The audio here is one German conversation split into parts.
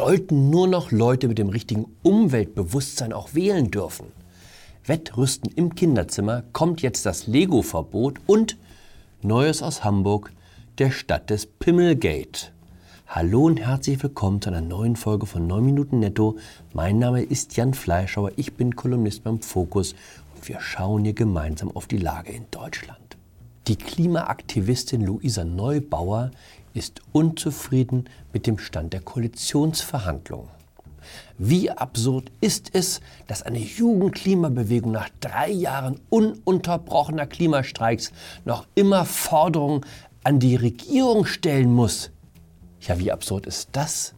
sollten nur noch Leute mit dem richtigen Umweltbewusstsein auch wählen dürfen. Wettrüsten im Kinderzimmer kommt jetzt das Lego-Verbot und Neues aus Hamburg, der Stadt des Pimmelgate. Hallo und herzlich willkommen zu einer neuen Folge von 9 Minuten Netto. Mein Name ist Jan Fleischauer, ich bin Kolumnist beim Fokus und wir schauen hier gemeinsam auf die Lage in Deutschland. Die Klimaaktivistin Luisa Neubauer ist unzufrieden mit dem Stand der Koalitionsverhandlungen. Wie absurd ist es, dass eine Jugendklimabewegung nach drei Jahren ununterbrochener Klimastreiks noch immer Forderungen an die Regierung stellen muss? Ja, wie absurd ist das,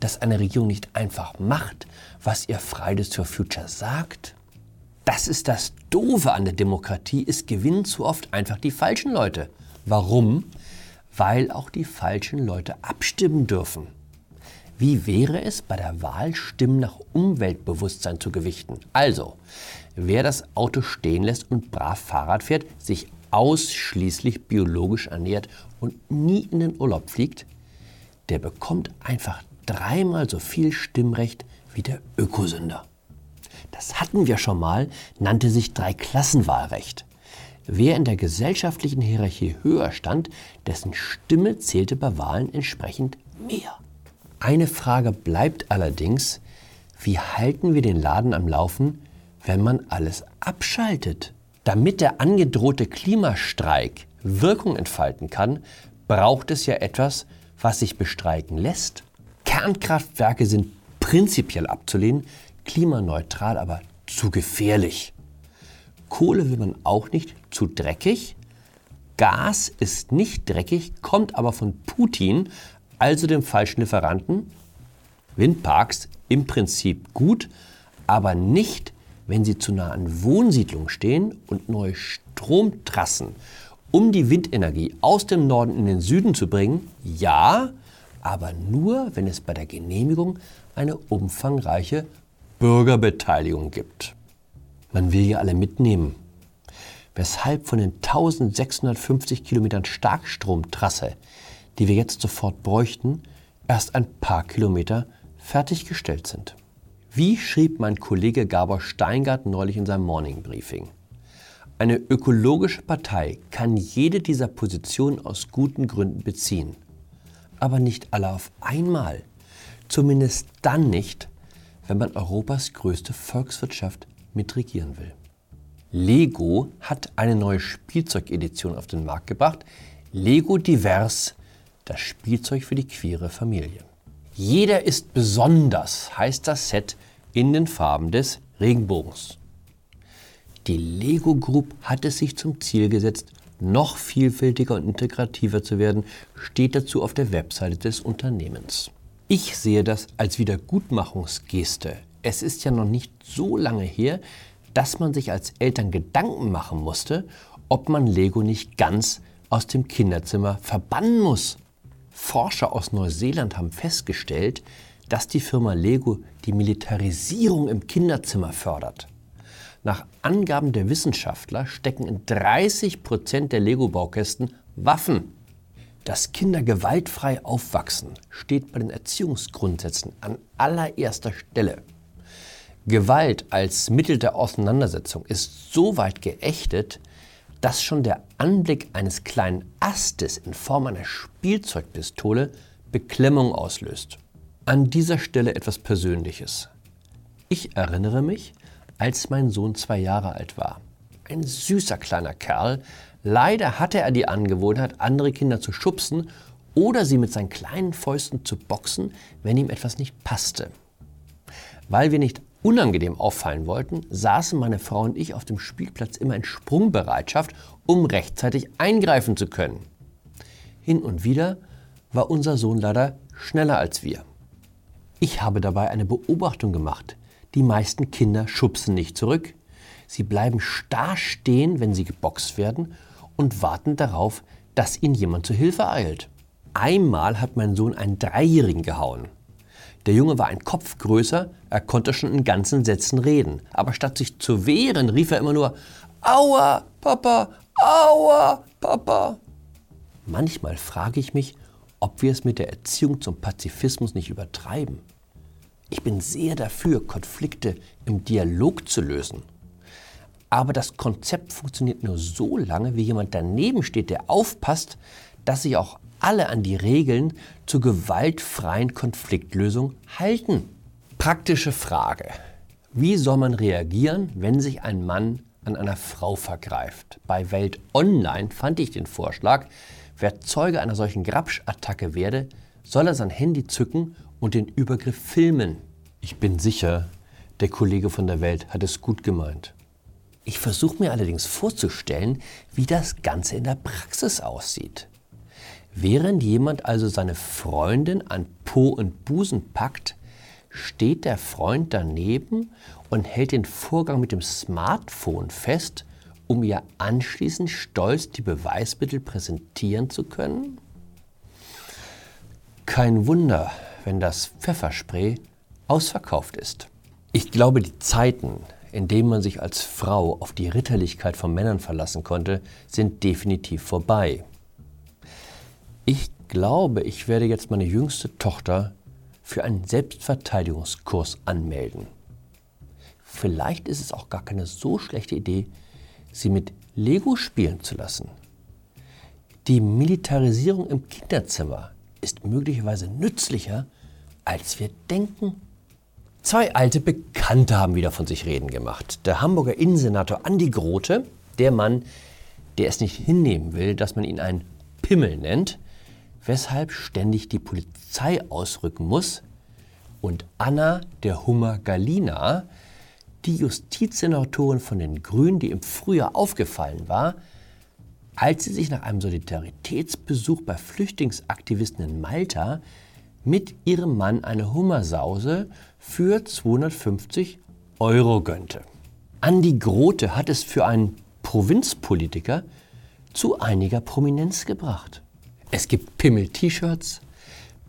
dass eine Regierung nicht einfach macht, was ihr Fridays for Future sagt? Das ist das Doofe an der Demokratie, es gewinnen zu oft einfach die falschen Leute. Warum? weil auch die falschen Leute abstimmen dürfen. Wie wäre es bei der Wahl, Stimmen nach Umweltbewusstsein zu gewichten? Also, wer das Auto stehen lässt und brav Fahrrad fährt, sich ausschließlich biologisch ernährt und nie in den Urlaub fliegt, der bekommt einfach dreimal so viel Stimmrecht wie der Ökosünder. Das hatten wir schon mal, nannte sich Dreiklassenwahlrecht. Wer in der gesellschaftlichen Hierarchie höher stand, dessen Stimme zählte bei Wahlen entsprechend mehr. Eine Frage bleibt allerdings, wie halten wir den Laden am Laufen, wenn man alles abschaltet? Damit der angedrohte Klimastreik Wirkung entfalten kann, braucht es ja etwas, was sich bestreiken lässt. Kernkraftwerke sind prinzipiell abzulehnen, klimaneutral aber zu gefährlich. Kohle will man auch nicht, zu dreckig. Gas ist nicht dreckig, kommt aber von Putin, also dem falschen Lieferanten. Windparks im Prinzip gut, aber nicht, wenn sie zu nah an Wohnsiedlungen stehen und neue Stromtrassen, um die Windenergie aus dem Norden in den Süden zu bringen. Ja, aber nur, wenn es bei der Genehmigung eine umfangreiche Bürgerbeteiligung gibt. Man will ja alle mitnehmen. Weshalb von den 1650 Kilometern Starkstromtrasse, die wir jetzt sofort bräuchten, erst ein paar Kilometer fertiggestellt sind. Wie schrieb mein Kollege Gabor Steingart neulich in seinem Morning Briefing? Eine ökologische Partei kann jede dieser Positionen aus guten Gründen beziehen. Aber nicht alle auf einmal. Zumindest dann nicht, wenn man Europas größte Volkswirtschaft mitregieren will. Lego hat eine neue Spielzeugedition auf den Markt gebracht. Lego Divers, das Spielzeug für die queere Familie. Jeder ist besonders, heißt das Set in den Farben des Regenbogens. Die Lego Group hat es sich zum Ziel gesetzt, noch vielfältiger und integrativer zu werden, steht dazu auf der Webseite des Unternehmens. Ich sehe das als Wiedergutmachungsgeste es ist ja noch nicht so lange her, dass man sich als Eltern Gedanken machen musste, ob man Lego nicht ganz aus dem Kinderzimmer verbannen muss. Forscher aus Neuseeland haben festgestellt, dass die Firma Lego die Militarisierung im Kinderzimmer fördert. Nach Angaben der Wissenschaftler stecken in 30 Prozent der Lego-Baukästen Waffen. Dass Kinder gewaltfrei aufwachsen, steht bei den Erziehungsgrundsätzen an allererster Stelle. Gewalt als Mittel der Auseinandersetzung ist so weit geächtet, dass schon der Anblick eines kleinen Astes in Form einer Spielzeugpistole Beklemmung auslöst. An dieser Stelle etwas Persönliches. Ich erinnere mich, als mein Sohn zwei Jahre alt war. Ein süßer kleiner Kerl. Leider hatte er die Angewohnheit, andere Kinder zu schubsen oder sie mit seinen kleinen Fäusten zu boxen, wenn ihm etwas nicht passte. Weil wir nicht unangenehm auffallen wollten, saßen meine Frau und ich auf dem Spielplatz immer in Sprungbereitschaft, um rechtzeitig eingreifen zu können. Hin und wieder war unser Sohn leider schneller als wir. Ich habe dabei eine Beobachtung gemacht. Die meisten Kinder schubsen nicht zurück. Sie bleiben starr stehen, wenn sie geboxt werden und warten darauf, dass ihnen jemand zu Hilfe eilt. Einmal hat mein Sohn einen Dreijährigen gehauen. Der Junge war ein Kopf größer, er konnte schon in ganzen Sätzen reden. Aber statt sich zu wehren, rief er immer nur Aua, Papa, Aua, Papa. Manchmal frage ich mich, ob wir es mit der Erziehung zum Pazifismus nicht übertreiben. Ich bin sehr dafür, Konflikte im Dialog zu lösen. Aber das Konzept funktioniert nur so lange, wie jemand daneben steht, der aufpasst, dass sich auch alle an die Regeln zur gewaltfreien Konfliktlösung halten. Praktische Frage. Wie soll man reagieren, wenn sich ein Mann an einer Frau vergreift? Bei Welt Online fand ich den Vorschlag, wer Zeuge einer solchen Grabsch-Attacke werde, soll er sein Handy zücken und den Übergriff filmen. Ich bin sicher, der Kollege von der Welt hat es gut gemeint. Ich versuche mir allerdings vorzustellen, wie das Ganze in der Praxis aussieht. Während jemand also seine Freundin an Po und Busen packt, steht der Freund daneben und hält den Vorgang mit dem Smartphone fest, um ihr anschließend stolz die Beweismittel präsentieren zu können? Kein Wunder, wenn das Pfefferspray ausverkauft ist. Ich glaube, die Zeiten, in denen man sich als Frau auf die Ritterlichkeit von Männern verlassen konnte, sind definitiv vorbei. Ich glaube, ich werde jetzt meine jüngste Tochter für einen Selbstverteidigungskurs anmelden. Vielleicht ist es auch gar keine so schlechte Idee, sie mit Lego spielen zu lassen. Die Militarisierung im Kinderzimmer ist möglicherweise nützlicher, als wir denken. Zwei alte Bekannte haben wieder von sich reden gemacht. Der Hamburger Innensenator Andi Grote, der Mann, der es nicht hinnehmen will, dass man ihn einen Pimmel nennt, weshalb ständig die Polizei ausrücken muss, und Anna der Hummer Galina, die Justizsenatorin von den Grünen, die im Frühjahr aufgefallen war, als sie sich nach einem Solidaritätsbesuch bei Flüchtlingsaktivisten in Malta mit ihrem Mann eine Hummersause für 250 Euro gönnte. Andi Grote hat es für einen Provinzpolitiker zu einiger Prominenz gebracht. Es gibt Pimmel-T-Shirts,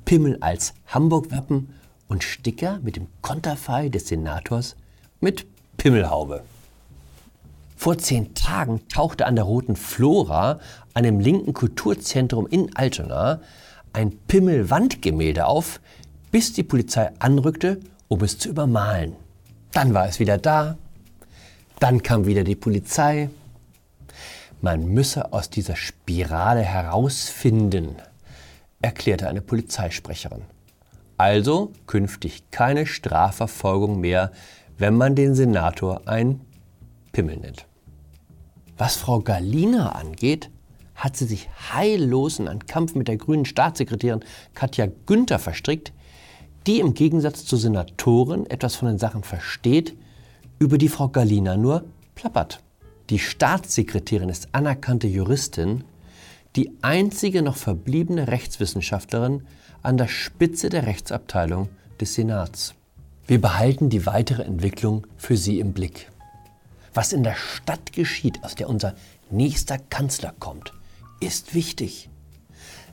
Pimmel als Hamburg-Wappen und Sticker mit dem Konterfei des Senators mit Pimmelhaube. Vor zehn Tagen tauchte an der Roten Flora, einem linken Kulturzentrum in Altona, ein Pimmelwandgemälde auf, bis die Polizei anrückte, um es zu übermalen. Dann war es wieder da, dann kam wieder die Polizei. Man müsse aus dieser Spirale herausfinden, erklärte eine Polizeisprecherin. Also künftig keine Strafverfolgung mehr, wenn man den Senator ein Pimmel nennt. Was Frau Galina angeht, hat sie sich heillos in einen Kampf mit der grünen Staatssekretärin Katja Günther verstrickt, die im Gegensatz zur Senatorin etwas von den Sachen versteht, über die Frau Galina nur plappert. Die Staatssekretärin ist anerkannte Juristin, die einzige noch verbliebene Rechtswissenschaftlerin an der Spitze der Rechtsabteilung des Senats. Wir behalten die weitere Entwicklung für Sie im Blick. Was in der Stadt geschieht, aus der unser nächster Kanzler kommt, ist wichtig.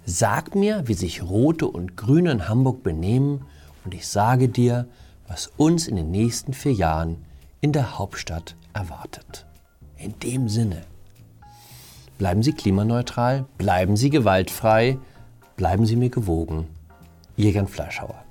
Sag mir, wie sich Rote und Grüne in Hamburg benehmen und ich sage dir, was uns in den nächsten vier Jahren in der Hauptstadt erwartet. In dem Sinne, bleiben Sie klimaneutral, bleiben Sie gewaltfrei, bleiben Sie mir gewogen. Ihr Jan Fleischhauer.